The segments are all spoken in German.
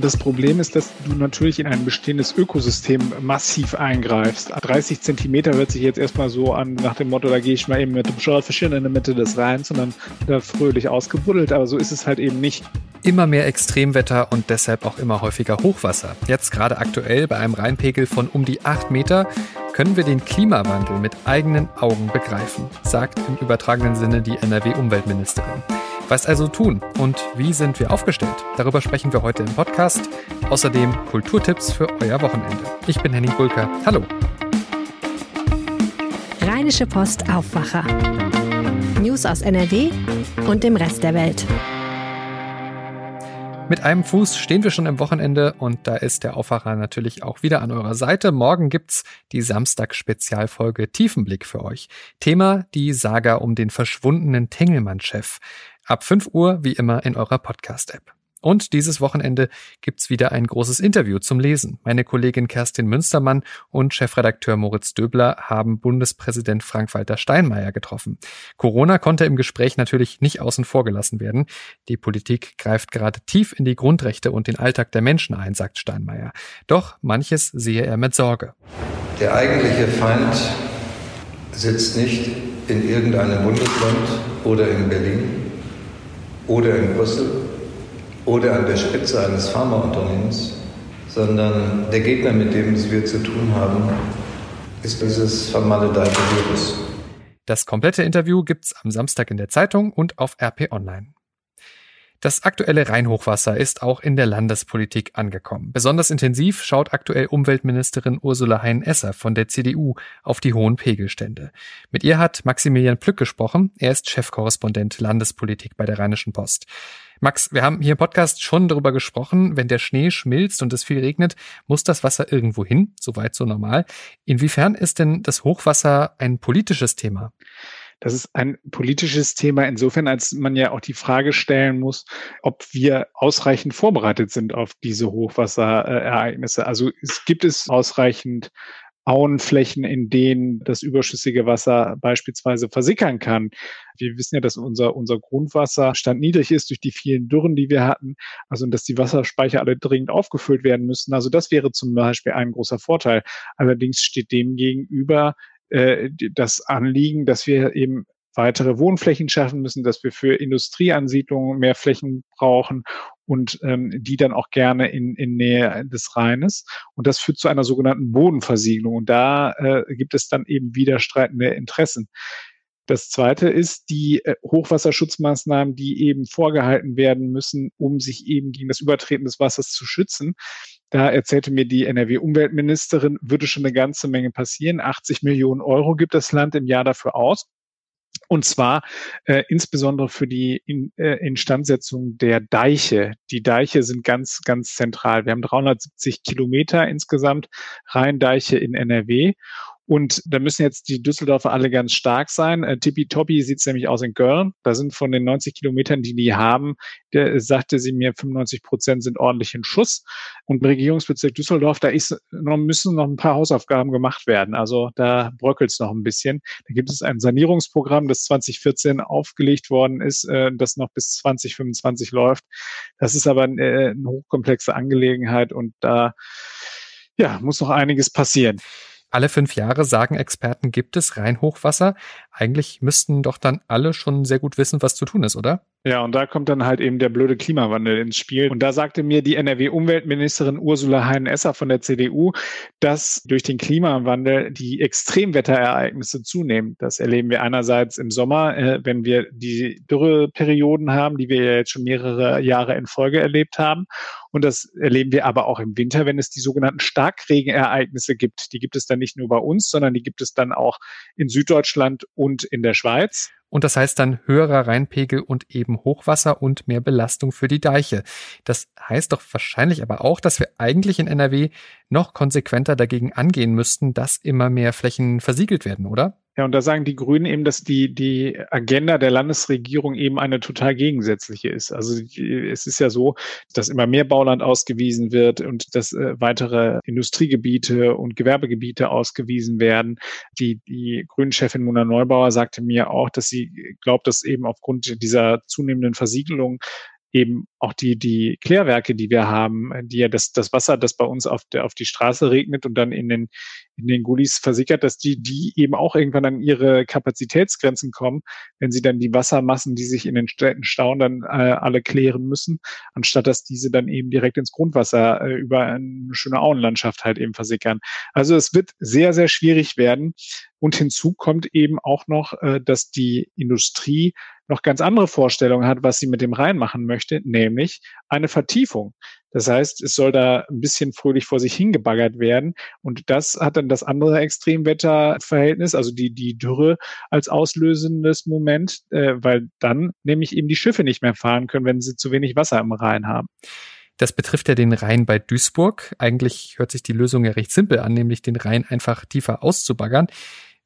Das Problem ist, dass du natürlich in ein bestehendes Ökosystem massiv eingreifst. 30 Zentimeter hört sich jetzt erstmal so an, nach dem Motto, da gehe ich mal eben mit dem Scheuerfischchen in der Mitte des Rheins und dann da fröhlich ausgebuddelt. Aber so ist es halt eben nicht. Immer mehr Extremwetter und deshalb auch immer häufiger Hochwasser. Jetzt gerade aktuell bei einem Rheinpegel von um die 8 Meter können wir den Klimawandel mit eigenen Augen begreifen, sagt im übertragenen Sinne die NRW-Umweltministerin. Was also tun und wie sind wir aufgestellt? Darüber sprechen wir heute im Podcast. Außerdem Kulturtipps für euer Wochenende. Ich bin Henning Bulker. Hallo. Rheinische Post Aufwacher. News aus NRW und dem Rest der Welt. Mit einem Fuß stehen wir schon im Wochenende und da ist der Aufwacher natürlich auch wieder an eurer Seite. Morgen gibt's die Samstag-Spezialfolge Tiefenblick für euch. Thema die Saga um den verschwundenen Tengelmann-Chef. Ab 5 Uhr wie immer in eurer Podcast-App. Und dieses Wochenende gibt's wieder ein großes Interview zum Lesen. Meine Kollegin Kerstin Münstermann und Chefredakteur Moritz Döbler haben Bundespräsident Frank-Walter Steinmeier getroffen. Corona konnte im Gespräch natürlich nicht außen vor gelassen werden. Die Politik greift gerade tief in die Grundrechte und den Alltag der Menschen ein, sagt Steinmeier. Doch manches sehe er mit Sorge. Der eigentliche Feind sitzt nicht in irgendeinem Bundesland oder in Berlin oder in Brüssel oder an der Spitze eines Pharmaunternehmens, sondern der Gegner, mit dem wir zu tun haben, ist dieses vermaledeite Virus. Das komplette Interview gibt's am Samstag in der Zeitung und auf RP Online. Das aktuelle Rheinhochwasser ist auch in der Landespolitik angekommen. Besonders intensiv schaut aktuell Umweltministerin Ursula Hein-Esser von der CDU auf die hohen Pegelstände. Mit ihr hat Maximilian Plück gesprochen. Er ist Chefkorrespondent Landespolitik bei der Rheinischen Post. Max, wir haben hier im Podcast schon darüber gesprochen, wenn der Schnee schmilzt und es viel regnet, muss das Wasser irgendwo hin, soweit so normal. Inwiefern ist denn das Hochwasser ein politisches Thema? Das ist ein politisches Thema insofern, als man ja auch die Frage stellen muss, ob wir ausreichend vorbereitet sind auf diese Hochwasserereignisse. Also es gibt es ausreichend Auenflächen, in denen das überschüssige Wasser beispielsweise versickern kann. Wir wissen ja, dass unser, unser Grundwasserstand niedrig ist durch die vielen Dürren, die wir hatten. Also, dass die Wasserspeicher alle dringend aufgefüllt werden müssen. Also, das wäre zum Beispiel ein großer Vorteil. Allerdings steht dem gegenüber äh, das Anliegen, dass wir eben weitere Wohnflächen schaffen müssen, dass wir für Industrieansiedlungen mehr Flächen brauchen und ähm, die dann auch gerne in, in Nähe des Rheines. Und das führt zu einer sogenannten Bodenversiegelung. Und da äh, gibt es dann eben widerstreitende Interessen. Das zweite ist die äh, Hochwasserschutzmaßnahmen, die eben vorgehalten werden müssen, um sich eben gegen das Übertreten des Wassers zu schützen. Da erzählte mir die NRW-Umweltministerin, würde schon eine ganze Menge passieren. 80 Millionen Euro gibt das Land im Jahr dafür aus. Und zwar äh, insbesondere für die in, äh, Instandsetzung der Deiche. Die Deiche sind ganz, ganz zentral. Wir haben 370 Kilometer insgesamt Rheindeiche in NRW. Und da müssen jetzt die Düsseldorfer alle ganz stark sein. Äh, Tippitoppi sieht es nämlich aus in Köln. Da sind von den 90 Kilometern, die die haben, der, sagte sie mir, 95 Prozent sind ordentlich in Schuss. Und im Regierungsbezirk Düsseldorf, da ist noch, müssen noch ein paar Hausaufgaben gemacht werden. Also da bröckelt es noch ein bisschen. Da gibt es ein Sanierungsprogramm, das 2014 aufgelegt worden ist, äh, das noch bis 2025 läuft. Das ist aber äh, eine hochkomplexe Angelegenheit und da ja, muss noch einiges passieren. Alle fünf Jahre, sagen Experten, gibt es Rheinhochwasser. Eigentlich müssten doch dann alle schon sehr gut wissen, was zu tun ist, oder? Ja, und da kommt dann halt eben der blöde Klimawandel ins Spiel. Und da sagte mir die NRW-Umweltministerin Ursula Hein-Esser von der CDU, dass durch den Klimawandel die Extremwetterereignisse zunehmen. Das erleben wir einerseits im Sommer, äh, wenn wir die Dürreperioden haben, die wir ja jetzt schon mehrere Jahre in Folge erlebt haben. Und das erleben wir aber auch im Winter, wenn es die sogenannten Starkregenereignisse gibt. Die gibt es dann nicht nur bei uns, sondern die gibt es dann auch in Süddeutschland und in der Schweiz. Und das heißt dann höherer Rheinpegel und eben Hochwasser und mehr Belastung für die Deiche. Das heißt doch wahrscheinlich aber auch, dass wir eigentlich in NRW noch konsequenter dagegen angehen müssten, dass immer mehr Flächen versiegelt werden, oder? Ja, und da sagen die Grünen eben, dass die, die Agenda der Landesregierung eben eine total gegensätzliche ist. Also es ist ja so, dass immer mehr Bauland ausgewiesen wird und dass äh, weitere Industriegebiete und Gewerbegebiete ausgewiesen werden. Die, die Grünen-Chefin Mona Neubauer sagte mir auch, dass sie glaubt, dass eben aufgrund dieser zunehmenden Versiegelung eben auch die, die Klärwerke, die wir haben, die ja das, das Wasser, das bei uns auf, der, auf die Straße regnet und dann in den, in den Gullis versickert, dass die, die eben auch irgendwann an ihre Kapazitätsgrenzen kommen, wenn sie dann die Wassermassen, die sich in den Städten stauen, dann äh, alle klären müssen, anstatt dass diese dann eben direkt ins Grundwasser äh, über eine schöne Auenlandschaft halt eben versickern. Also es wird sehr, sehr schwierig werden. Und hinzu kommt eben auch noch, äh, dass die Industrie noch ganz andere Vorstellungen hat, was sie mit dem Rhein machen möchte, nämlich eine Vertiefung. Das heißt, es soll da ein bisschen fröhlich vor sich hingebaggert werden. Und das hat dann das andere Extremwetterverhältnis, also die, die Dürre als auslösendes Moment, äh, weil dann nämlich eben die Schiffe nicht mehr fahren können, wenn sie zu wenig Wasser im Rhein haben. Das betrifft ja den Rhein bei Duisburg. Eigentlich hört sich die Lösung ja recht simpel an, nämlich den Rhein einfach tiefer auszubaggern.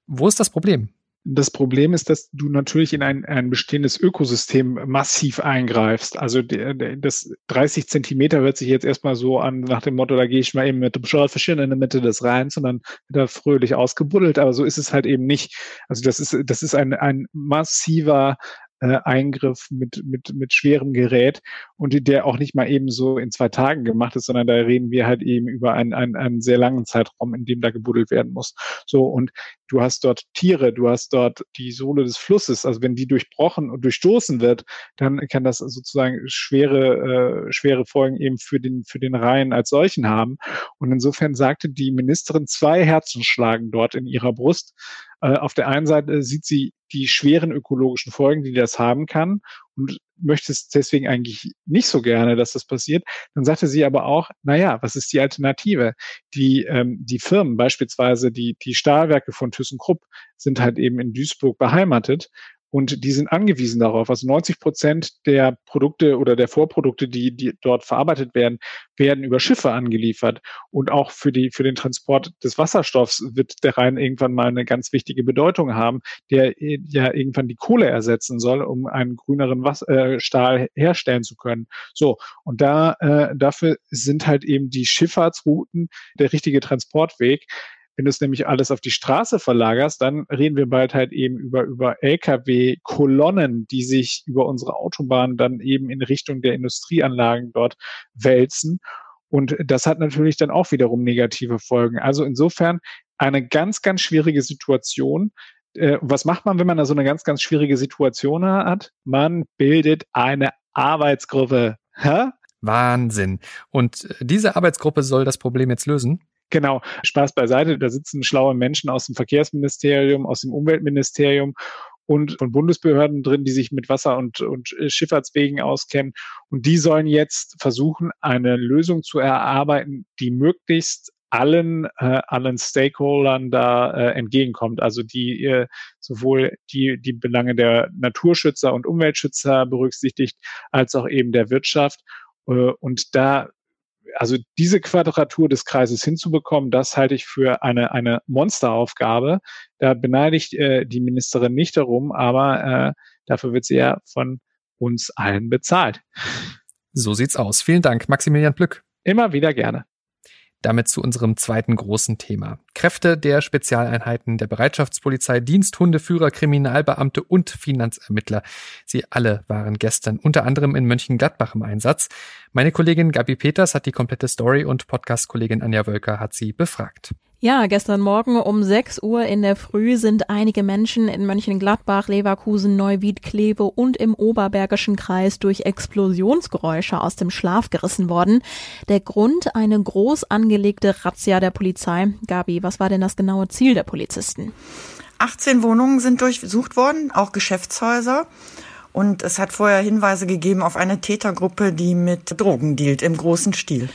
Wo ist das Problem? Das Problem ist, dass du natürlich in ein, ein bestehendes Ökosystem massiv eingreifst. Also der, der, das 30 Zentimeter hört sich jetzt erstmal so an nach dem Motto, da gehe ich mal eben mit dem Schornstein in der Mitte des Rheins und dann wird er fröhlich ausgebuddelt. Aber so ist es halt eben nicht. Also das ist, das ist ein, ein massiver äh, Eingriff mit, mit, mit schwerem Gerät und der auch nicht mal eben so in zwei Tagen gemacht ist, sondern da reden wir halt eben über einen, einen, einen sehr langen Zeitraum, in dem da gebuddelt werden muss. So, und du hast dort Tiere, du hast dort die Sohle des Flusses, also wenn die durchbrochen und durchstoßen wird, dann kann das sozusagen schwere, äh, schwere Folgen eben für den, für den Rhein als solchen haben. Und insofern sagte die Ministerin, zwei Herzen schlagen dort in ihrer Brust. Äh, auf der einen Seite sieht sie die schweren ökologischen Folgen, die das haben kann und möchte es deswegen eigentlich nicht so gerne, dass das passiert. Dann sagte sie aber auch, na ja, was ist die Alternative? Die, ähm, die Firmen, beispielsweise die, die Stahlwerke von ThyssenKrupp, sind halt eben in Duisburg beheimatet und die sind angewiesen darauf. Also 90 Prozent der Produkte oder der Vorprodukte, die, die dort verarbeitet werden, werden über Schiffe angeliefert. Und auch für, die, für den Transport des Wasserstoffs wird der Rhein irgendwann mal eine ganz wichtige Bedeutung haben, der ja irgendwann die Kohle ersetzen soll, um einen grüneren Was äh, Stahl herstellen zu können. So, und da äh, dafür sind halt eben die Schifffahrtsrouten der richtige Transportweg. Wenn du es nämlich alles auf die Straße verlagerst, dann reden wir bald halt eben über, über Lkw-Kolonnen, die sich über unsere Autobahnen dann eben in Richtung der Industrieanlagen dort wälzen. Und das hat natürlich dann auch wiederum negative Folgen. Also insofern eine ganz, ganz schwierige Situation. Äh, was macht man, wenn man da so eine ganz, ganz schwierige Situation hat? Man bildet eine Arbeitsgruppe. Hä? Wahnsinn. Und diese Arbeitsgruppe soll das Problem jetzt lösen? Genau, Spaß beiseite. Da sitzen schlaue Menschen aus dem Verkehrsministerium, aus dem Umweltministerium und von Bundesbehörden drin, die sich mit Wasser- und, und Schifffahrtswegen auskennen. Und die sollen jetzt versuchen, eine Lösung zu erarbeiten, die möglichst allen äh, allen Stakeholdern da äh, entgegenkommt, also die äh, sowohl die die Belange der Naturschützer und Umweltschützer berücksichtigt, als auch eben der Wirtschaft. Äh, und da also diese Quadratur des Kreises hinzubekommen, das halte ich für eine, eine Monsteraufgabe. Da beneide ich äh, die Ministerin nicht darum, aber äh, dafür wird sie ja von uns allen bezahlt. So sieht's aus. Vielen Dank, Maximilian Plück. Immer wieder gerne. Damit zu unserem zweiten großen Thema. Kräfte der Spezialeinheiten der Bereitschaftspolizei, Diensthundeführer, Kriminalbeamte und Finanzermittler. Sie alle waren gestern unter anderem in Mönchengladbach im Einsatz. Meine Kollegin Gabi Peters hat die komplette Story und Podcast-Kollegin Anja Wölker hat sie befragt. Ja, gestern Morgen um 6 Uhr in der Früh sind einige Menschen in Mönchengladbach, Leverkusen, Neuwied, Kleve und im Oberbergischen Kreis durch Explosionsgeräusche aus dem Schlaf gerissen worden. Der Grund eine groß angelegte Razzia der Polizei. Gabi, was war denn das genaue Ziel der Polizisten? 18 Wohnungen sind durchsucht worden, auch Geschäftshäuser. Und es hat vorher Hinweise gegeben auf eine Tätergruppe, die mit Drogen dealt im großen Stil.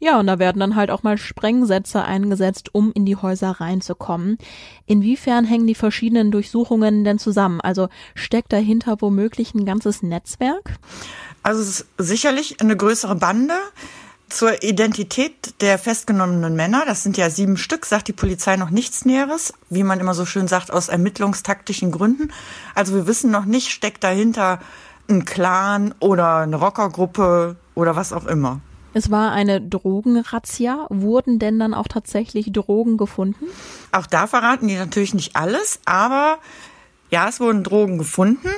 Ja, und da werden dann halt auch mal Sprengsätze eingesetzt, um in die Häuser reinzukommen. Inwiefern hängen die verschiedenen Durchsuchungen denn zusammen? Also steckt dahinter womöglich ein ganzes Netzwerk? Also es ist sicherlich eine größere Bande. Zur Identität der festgenommenen Männer, das sind ja sieben Stück, sagt die Polizei noch nichts Näheres, wie man immer so schön sagt, aus ermittlungstaktischen Gründen. Also wir wissen noch nicht, steckt dahinter ein Clan oder eine Rockergruppe oder was auch immer. Es war eine Drogenrazzia. Wurden denn dann auch tatsächlich Drogen gefunden? Auch da verraten die natürlich nicht alles, aber ja, es wurden Drogen gefunden.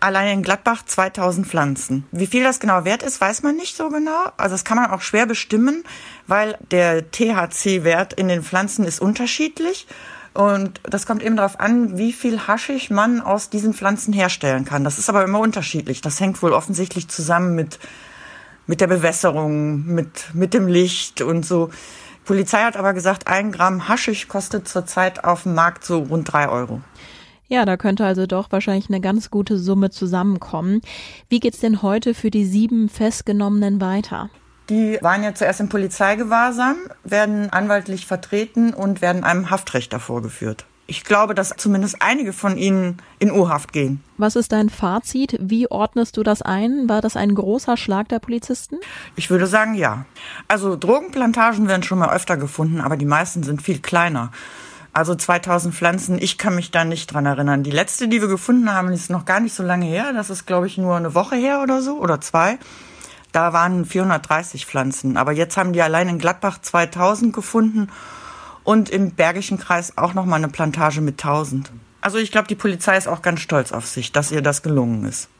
Allein in Gladbach 2000 Pflanzen. Wie viel das genau wert ist, weiß man nicht so genau. Also das kann man auch schwer bestimmen, weil der THC-Wert in den Pflanzen ist unterschiedlich. Und das kommt eben darauf an, wie viel Haschisch man aus diesen Pflanzen herstellen kann. Das ist aber immer unterschiedlich. Das hängt wohl offensichtlich zusammen mit, mit der Bewässerung, mit, mit dem Licht und so. Polizei hat aber gesagt, ein Gramm Haschisch kostet zurzeit auf dem Markt so rund drei Euro. Ja, da könnte also doch wahrscheinlich eine ganz gute Summe zusammenkommen. Wie geht's denn heute für die sieben Festgenommenen weiter? Die waren ja zuerst im Polizeigewahrsam, werden anwaltlich vertreten und werden einem Haftrichter vorgeführt. Ich glaube, dass zumindest einige von ihnen in Urhaft gehen. Was ist dein Fazit? Wie ordnest du das ein? War das ein großer Schlag der Polizisten? Ich würde sagen, ja. Also Drogenplantagen werden schon mal öfter gefunden, aber die meisten sind viel kleiner. Also 2000 Pflanzen, ich kann mich da nicht dran erinnern. Die letzte, die wir gefunden haben, ist noch gar nicht so lange her. Das ist, glaube ich, nur eine Woche her oder so oder zwei. Da waren 430 Pflanzen. Aber jetzt haben die allein in Gladbach 2000 gefunden und im Bergischen Kreis auch noch mal eine Plantage mit 1000. Also ich glaube, die Polizei ist auch ganz stolz auf sich, dass ihr das gelungen ist.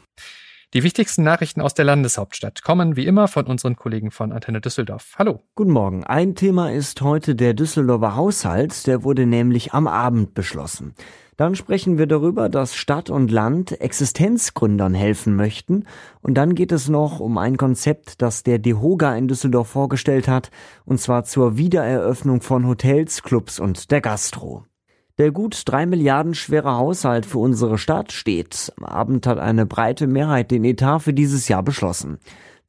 Die wichtigsten Nachrichten aus der Landeshauptstadt kommen wie immer von unseren Kollegen von Antenne Düsseldorf. Hallo. Guten Morgen. Ein Thema ist heute der Düsseldorfer Haushalt. Der wurde nämlich am Abend beschlossen. Dann sprechen wir darüber, dass Stadt und Land Existenzgründern helfen möchten. Und dann geht es noch um ein Konzept, das der DEHOGA in Düsseldorf vorgestellt hat, und zwar zur Wiedereröffnung von Hotels, Clubs und der Gastro. Der gut drei Milliarden schwere Haushalt für unsere Stadt steht. Am Abend hat eine breite Mehrheit den Etat für dieses Jahr beschlossen.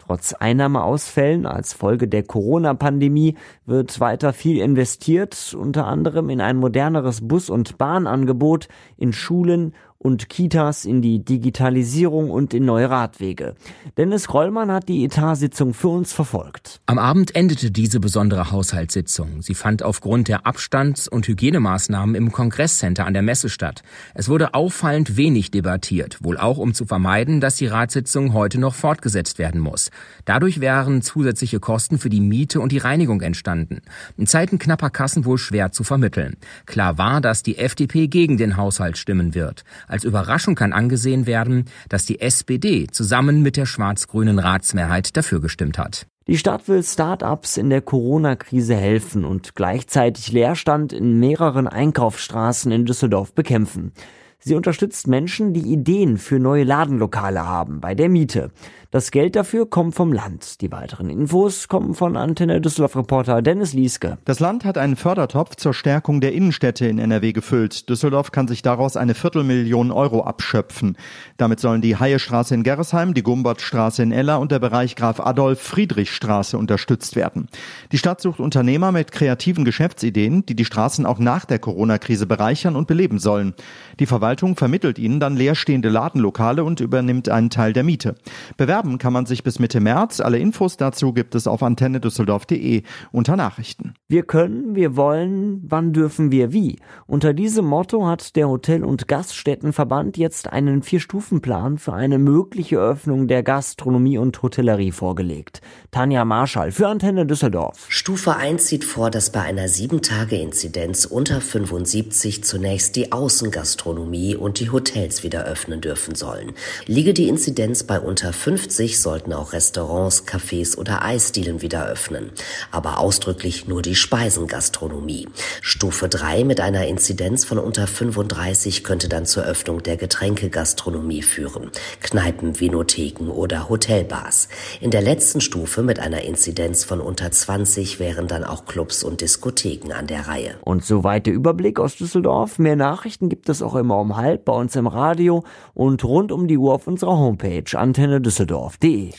Trotz Einnahmeausfällen als Folge der Corona-Pandemie wird weiter viel investiert, unter anderem in ein moderneres Bus- und Bahnangebot, in Schulen und Kitas in die Digitalisierung und in neue Radwege. Dennis Rollmann hat die Etat-Sitzung für uns verfolgt. Am Abend endete diese besondere Haushaltssitzung. Sie fand aufgrund der Abstands- und Hygienemaßnahmen im Kongresscenter an der Messe statt. Es wurde auffallend wenig debattiert, wohl auch um zu vermeiden, dass die Ratssitzung heute noch fortgesetzt werden muss. Dadurch wären zusätzliche Kosten für die Miete und die Reinigung entstanden. In Zeiten knapper Kassen wohl schwer zu vermitteln. Klar war, dass die FDP gegen den Haushalt stimmen wird. Als Überraschung kann angesehen werden, dass die SPD zusammen mit der schwarz-grünen Ratsmehrheit dafür gestimmt hat. Die Stadt will Start-ups in der Corona-Krise helfen und gleichzeitig Leerstand in mehreren Einkaufsstraßen in Düsseldorf bekämpfen. Sie unterstützt Menschen, die Ideen für neue Ladenlokale haben bei der Miete. Das Geld dafür kommt vom Land. Die weiteren Infos kommen von Antenne Düsseldorf Reporter Dennis Lieske. Das Land hat einen Fördertopf zur Stärkung der Innenstädte in NRW gefüllt. Düsseldorf kann sich daraus eine Viertelmillion Euro abschöpfen. Damit sollen die Haiestraße in Gerresheim, die Gumbertstraße in Ella und der Bereich Graf Adolf Friedrichstraße unterstützt werden. Die Stadt sucht Unternehmer mit kreativen Geschäftsideen, die die Straßen auch nach der Corona-Krise bereichern und beleben sollen. Die Verwaltung vermittelt ihnen dann leerstehende Ladenlokale und übernimmt einen Teil der Miete. Bewerben Bewerben kann man sich bis Mitte März. Alle Infos dazu gibt es auf antennedüsseldorf.de unter Nachrichten. Wir können, wir wollen, wann dürfen wir wie? Unter diesem Motto hat der Hotel- und Gaststättenverband jetzt einen Vier-Stufen-Plan für eine mögliche Öffnung der Gastronomie und Hotellerie vorgelegt. Tanja Marschall für Antenne Düsseldorf. Stufe 1 sieht vor, dass bei einer 7-Tage-Inzidenz unter 75 zunächst die Außengastronomie und die Hotels wieder öffnen dürfen sollen. Liege die Inzidenz bei unter 50 2050 sollten auch Restaurants, Cafés oder Eisdielen wieder öffnen, aber ausdrücklich nur die Speisengastronomie. Stufe 3 mit einer Inzidenz von unter 35 könnte dann zur Öffnung der Getränkegastronomie führen, Kneipen, Vinotheken oder Hotelbars. In der letzten Stufe mit einer Inzidenz von unter 20 wären dann auch Clubs und Diskotheken an der Reihe. Und soweit der Überblick aus Düsseldorf. Mehr Nachrichten gibt es auch immer um halb bei uns im Radio und rund um die Uhr auf unserer Homepage Antenne Düsseldorf düsseldorf.de.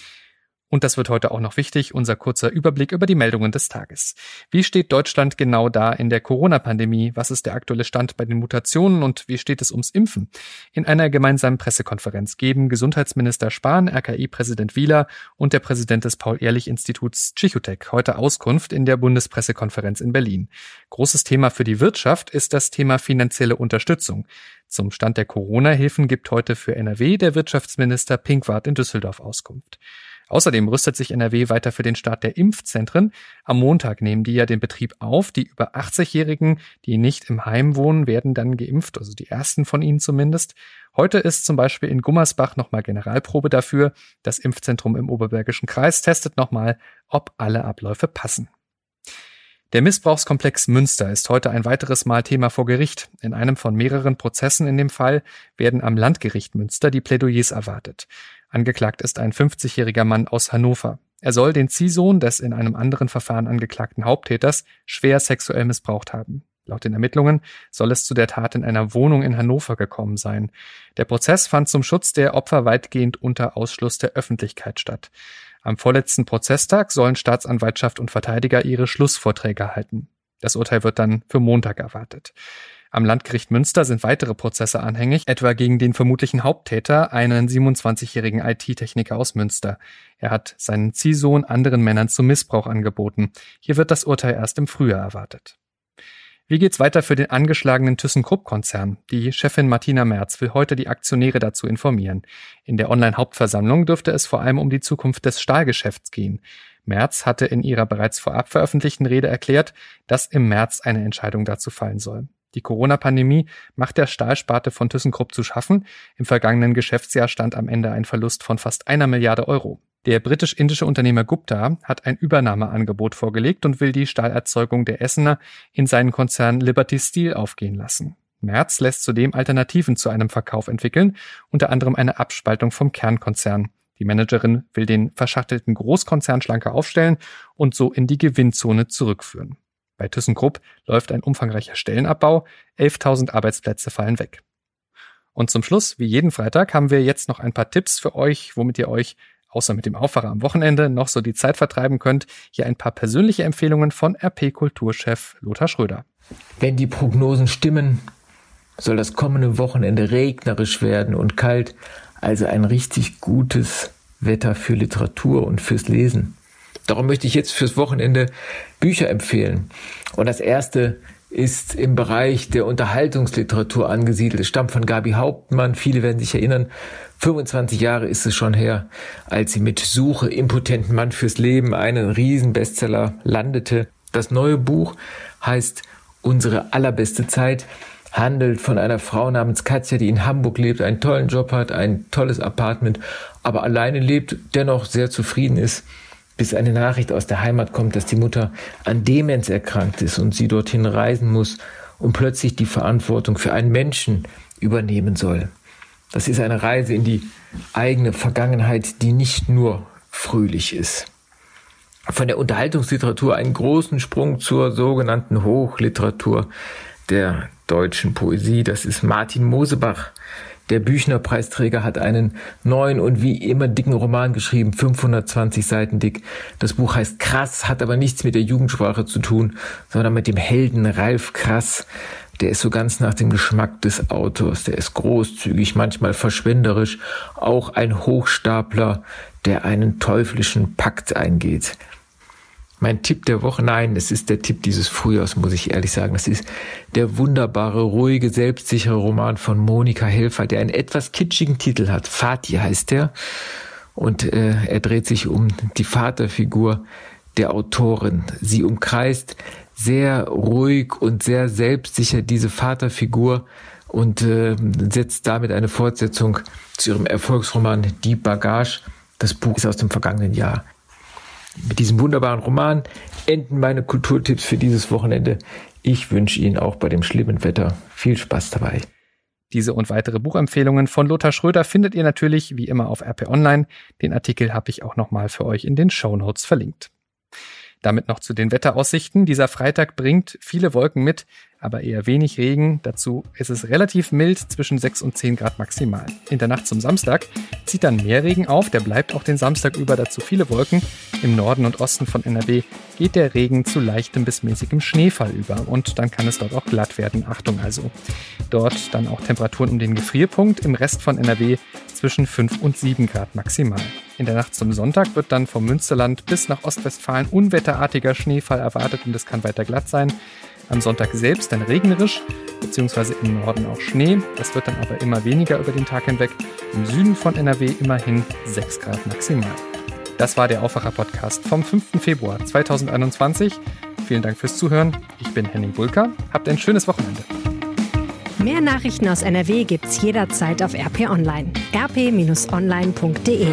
Und das wird heute auch noch wichtig, unser kurzer Überblick über die Meldungen des Tages. Wie steht Deutschland genau da in der Corona-Pandemie? Was ist der aktuelle Stand bei den Mutationen und wie steht es ums Impfen? In einer gemeinsamen Pressekonferenz geben Gesundheitsminister Spahn, RKI-Präsident Wieler und der Präsident des Paul-Ehrlich-Instituts Psychotech heute Auskunft in der Bundespressekonferenz in Berlin. Großes Thema für die Wirtschaft ist das Thema finanzielle Unterstützung. Zum Stand der Corona-Hilfen gibt heute für NRW der Wirtschaftsminister Pinkwart in Düsseldorf Auskunft. Außerdem rüstet sich NRW weiter für den Start der Impfzentren. Am Montag nehmen die ja den Betrieb auf. Die über 80-Jährigen, die nicht im Heim wohnen, werden dann geimpft, also die ersten von ihnen zumindest. Heute ist zum Beispiel in Gummersbach nochmal Generalprobe dafür. Das Impfzentrum im Oberbergischen Kreis testet nochmal, ob alle Abläufe passen. Der Missbrauchskomplex Münster ist heute ein weiteres Mal Thema vor Gericht. In einem von mehreren Prozessen in dem Fall werden am Landgericht Münster die Plädoyers erwartet. Angeklagt ist ein 50-jähriger Mann aus Hannover. Er soll den Ziehsohn des in einem anderen Verfahren angeklagten Haupttäters schwer sexuell missbraucht haben. Laut den Ermittlungen soll es zu der Tat in einer Wohnung in Hannover gekommen sein. Der Prozess fand zum Schutz der Opfer weitgehend unter Ausschluss der Öffentlichkeit statt. Am vorletzten Prozesstag sollen Staatsanwaltschaft und Verteidiger ihre Schlussvorträge halten. Das Urteil wird dann für Montag erwartet. Am Landgericht Münster sind weitere Prozesse anhängig, etwa gegen den vermutlichen Haupttäter, einen 27-jährigen IT-Techniker aus Münster. Er hat seinen Ziehsohn anderen Männern zum Missbrauch angeboten. Hier wird das Urteil erst im Frühjahr erwartet. Wie geht's weiter für den angeschlagenen ThyssenKrupp-Konzern? Die Chefin Martina Merz will heute die Aktionäre dazu informieren. In der Online-Hauptversammlung dürfte es vor allem um die Zukunft des Stahlgeschäfts gehen. Merz hatte in ihrer bereits vorab veröffentlichten Rede erklärt, dass im März eine Entscheidung dazu fallen soll. Die Corona-Pandemie macht der Stahlsparte von ThyssenKrupp zu schaffen. Im vergangenen Geschäftsjahr stand am Ende ein Verlust von fast einer Milliarde Euro. Der britisch-indische Unternehmer Gupta hat ein Übernahmeangebot vorgelegt und will die Stahlerzeugung der Essener in seinen Konzern Liberty Steel aufgehen lassen. Merz lässt zudem Alternativen zu einem Verkauf entwickeln, unter anderem eine Abspaltung vom Kernkonzern. Die Managerin will den verschachtelten Großkonzern schlanker aufstellen und so in die Gewinnzone zurückführen. Bei ThyssenKrupp läuft ein umfangreicher Stellenabbau, 11.000 Arbeitsplätze fallen weg. Und zum Schluss, wie jeden Freitag, haben wir jetzt noch ein paar Tipps für euch, womit ihr euch außer mit dem Aufwacher am Wochenende noch so die Zeit vertreiben könnt. Hier ein paar persönliche Empfehlungen von RP-Kulturchef Lothar Schröder. Wenn die Prognosen stimmen, soll das kommende Wochenende regnerisch werden und kalt, also ein richtig gutes Wetter für Literatur und fürs Lesen. Darum möchte ich jetzt fürs Wochenende Bücher empfehlen. Und das erste ist im Bereich der Unterhaltungsliteratur angesiedelt. Es stammt von Gabi Hauptmann. Viele werden sich erinnern. 25 Jahre ist es schon her, als sie mit Suche impotenten Mann fürs Leben einen Riesenbestseller landete. Das neue Buch heißt Unsere allerbeste Zeit handelt von einer Frau namens Katja, die in Hamburg lebt, einen tollen Job hat, ein tolles Apartment, aber alleine lebt, dennoch sehr zufrieden ist bis eine Nachricht aus der Heimat kommt, dass die Mutter an Demenz erkrankt ist und sie dorthin reisen muss und plötzlich die Verantwortung für einen Menschen übernehmen soll. Das ist eine Reise in die eigene Vergangenheit, die nicht nur fröhlich ist. Von der Unterhaltungsliteratur einen großen Sprung zur sogenannten Hochliteratur der deutschen Poesie. Das ist Martin Mosebach, der Büchner-Preisträger hat einen neuen und wie immer dicken Roman geschrieben, 520 Seiten dick. Das Buch heißt Krass, hat aber nichts mit der Jugendsprache zu tun, sondern mit dem Helden Ralf Krass. Der ist so ganz nach dem Geschmack des Autors. Der ist großzügig, manchmal verschwenderisch, auch ein Hochstapler, der einen teuflischen Pakt eingeht. Mein Tipp der Woche, nein, es ist der Tipp dieses Frühjahrs, muss ich ehrlich sagen. Das ist der wunderbare, ruhige, selbstsichere Roman von Monika Helfer, der einen etwas kitschigen Titel hat. Fatih heißt der. Und äh, er dreht sich um die Vaterfigur der Autorin. Sie umkreist sehr ruhig und sehr selbstsicher diese Vaterfigur und äh, setzt damit eine Fortsetzung zu ihrem Erfolgsroman Die Bagage. Das Buch ist aus dem vergangenen Jahr. Mit diesem wunderbaren Roman enden meine Kulturtipps für dieses Wochenende. Ich wünsche Ihnen auch bei dem schlimmen Wetter viel Spaß dabei. Diese und weitere Buchempfehlungen von Lothar Schröder findet ihr natürlich wie immer auf RP Online. Den Artikel habe ich auch nochmal für euch in den Show Notes verlinkt. Damit noch zu den Wetteraussichten. Dieser Freitag bringt viele Wolken mit, aber eher wenig Regen. Dazu ist es relativ mild, zwischen 6 und 10 Grad maximal. In der Nacht zum Samstag zieht dann mehr Regen auf, der bleibt auch den Samstag über, dazu viele Wolken. Im Norden und Osten von NRW geht der Regen zu leichtem bis mäßigem Schneefall über und dann kann es dort auch glatt werden. Achtung also. Dort dann auch Temperaturen um den Gefrierpunkt, im Rest von NRW zwischen 5 und 7 Grad maximal. In der Nacht zum Sonntag wird dann vom Münsterland bis nach Ostwestfalen unwetterartiger Schneefall erwartet und es kann weiter glatt sein. Am Sonntag selbst dann regnerisch, beziehungsweise im Norden auch Schnee. Das wird dann aber immer weniger über den Tag hinweg. Im Süden von NRW immerhin 6 Grad maximal. Das war der Aufwacher-Podcast vom 5. Februar 2021. Vielen Dank fürs Zuhören. Ich bin Henning Bulka. Habt ein schönes Wochenende. Mehr Nachrichten aus NRW gibt's jederzeit auf RP Online. rp-online.de